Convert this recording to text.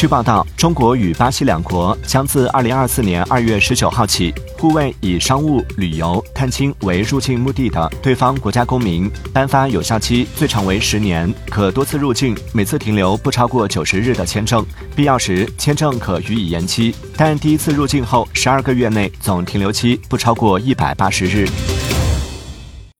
据报道中国与巴西两国将自二零二四年二月十九号起互为以商务旅游探亲为入境目的的对方国家公民颁发有效期最长为十年可多次入境每次停留不超过九十日的签证必要时签证可予以延期但第一次入境后十二个月内总停留期不超过一百八十日。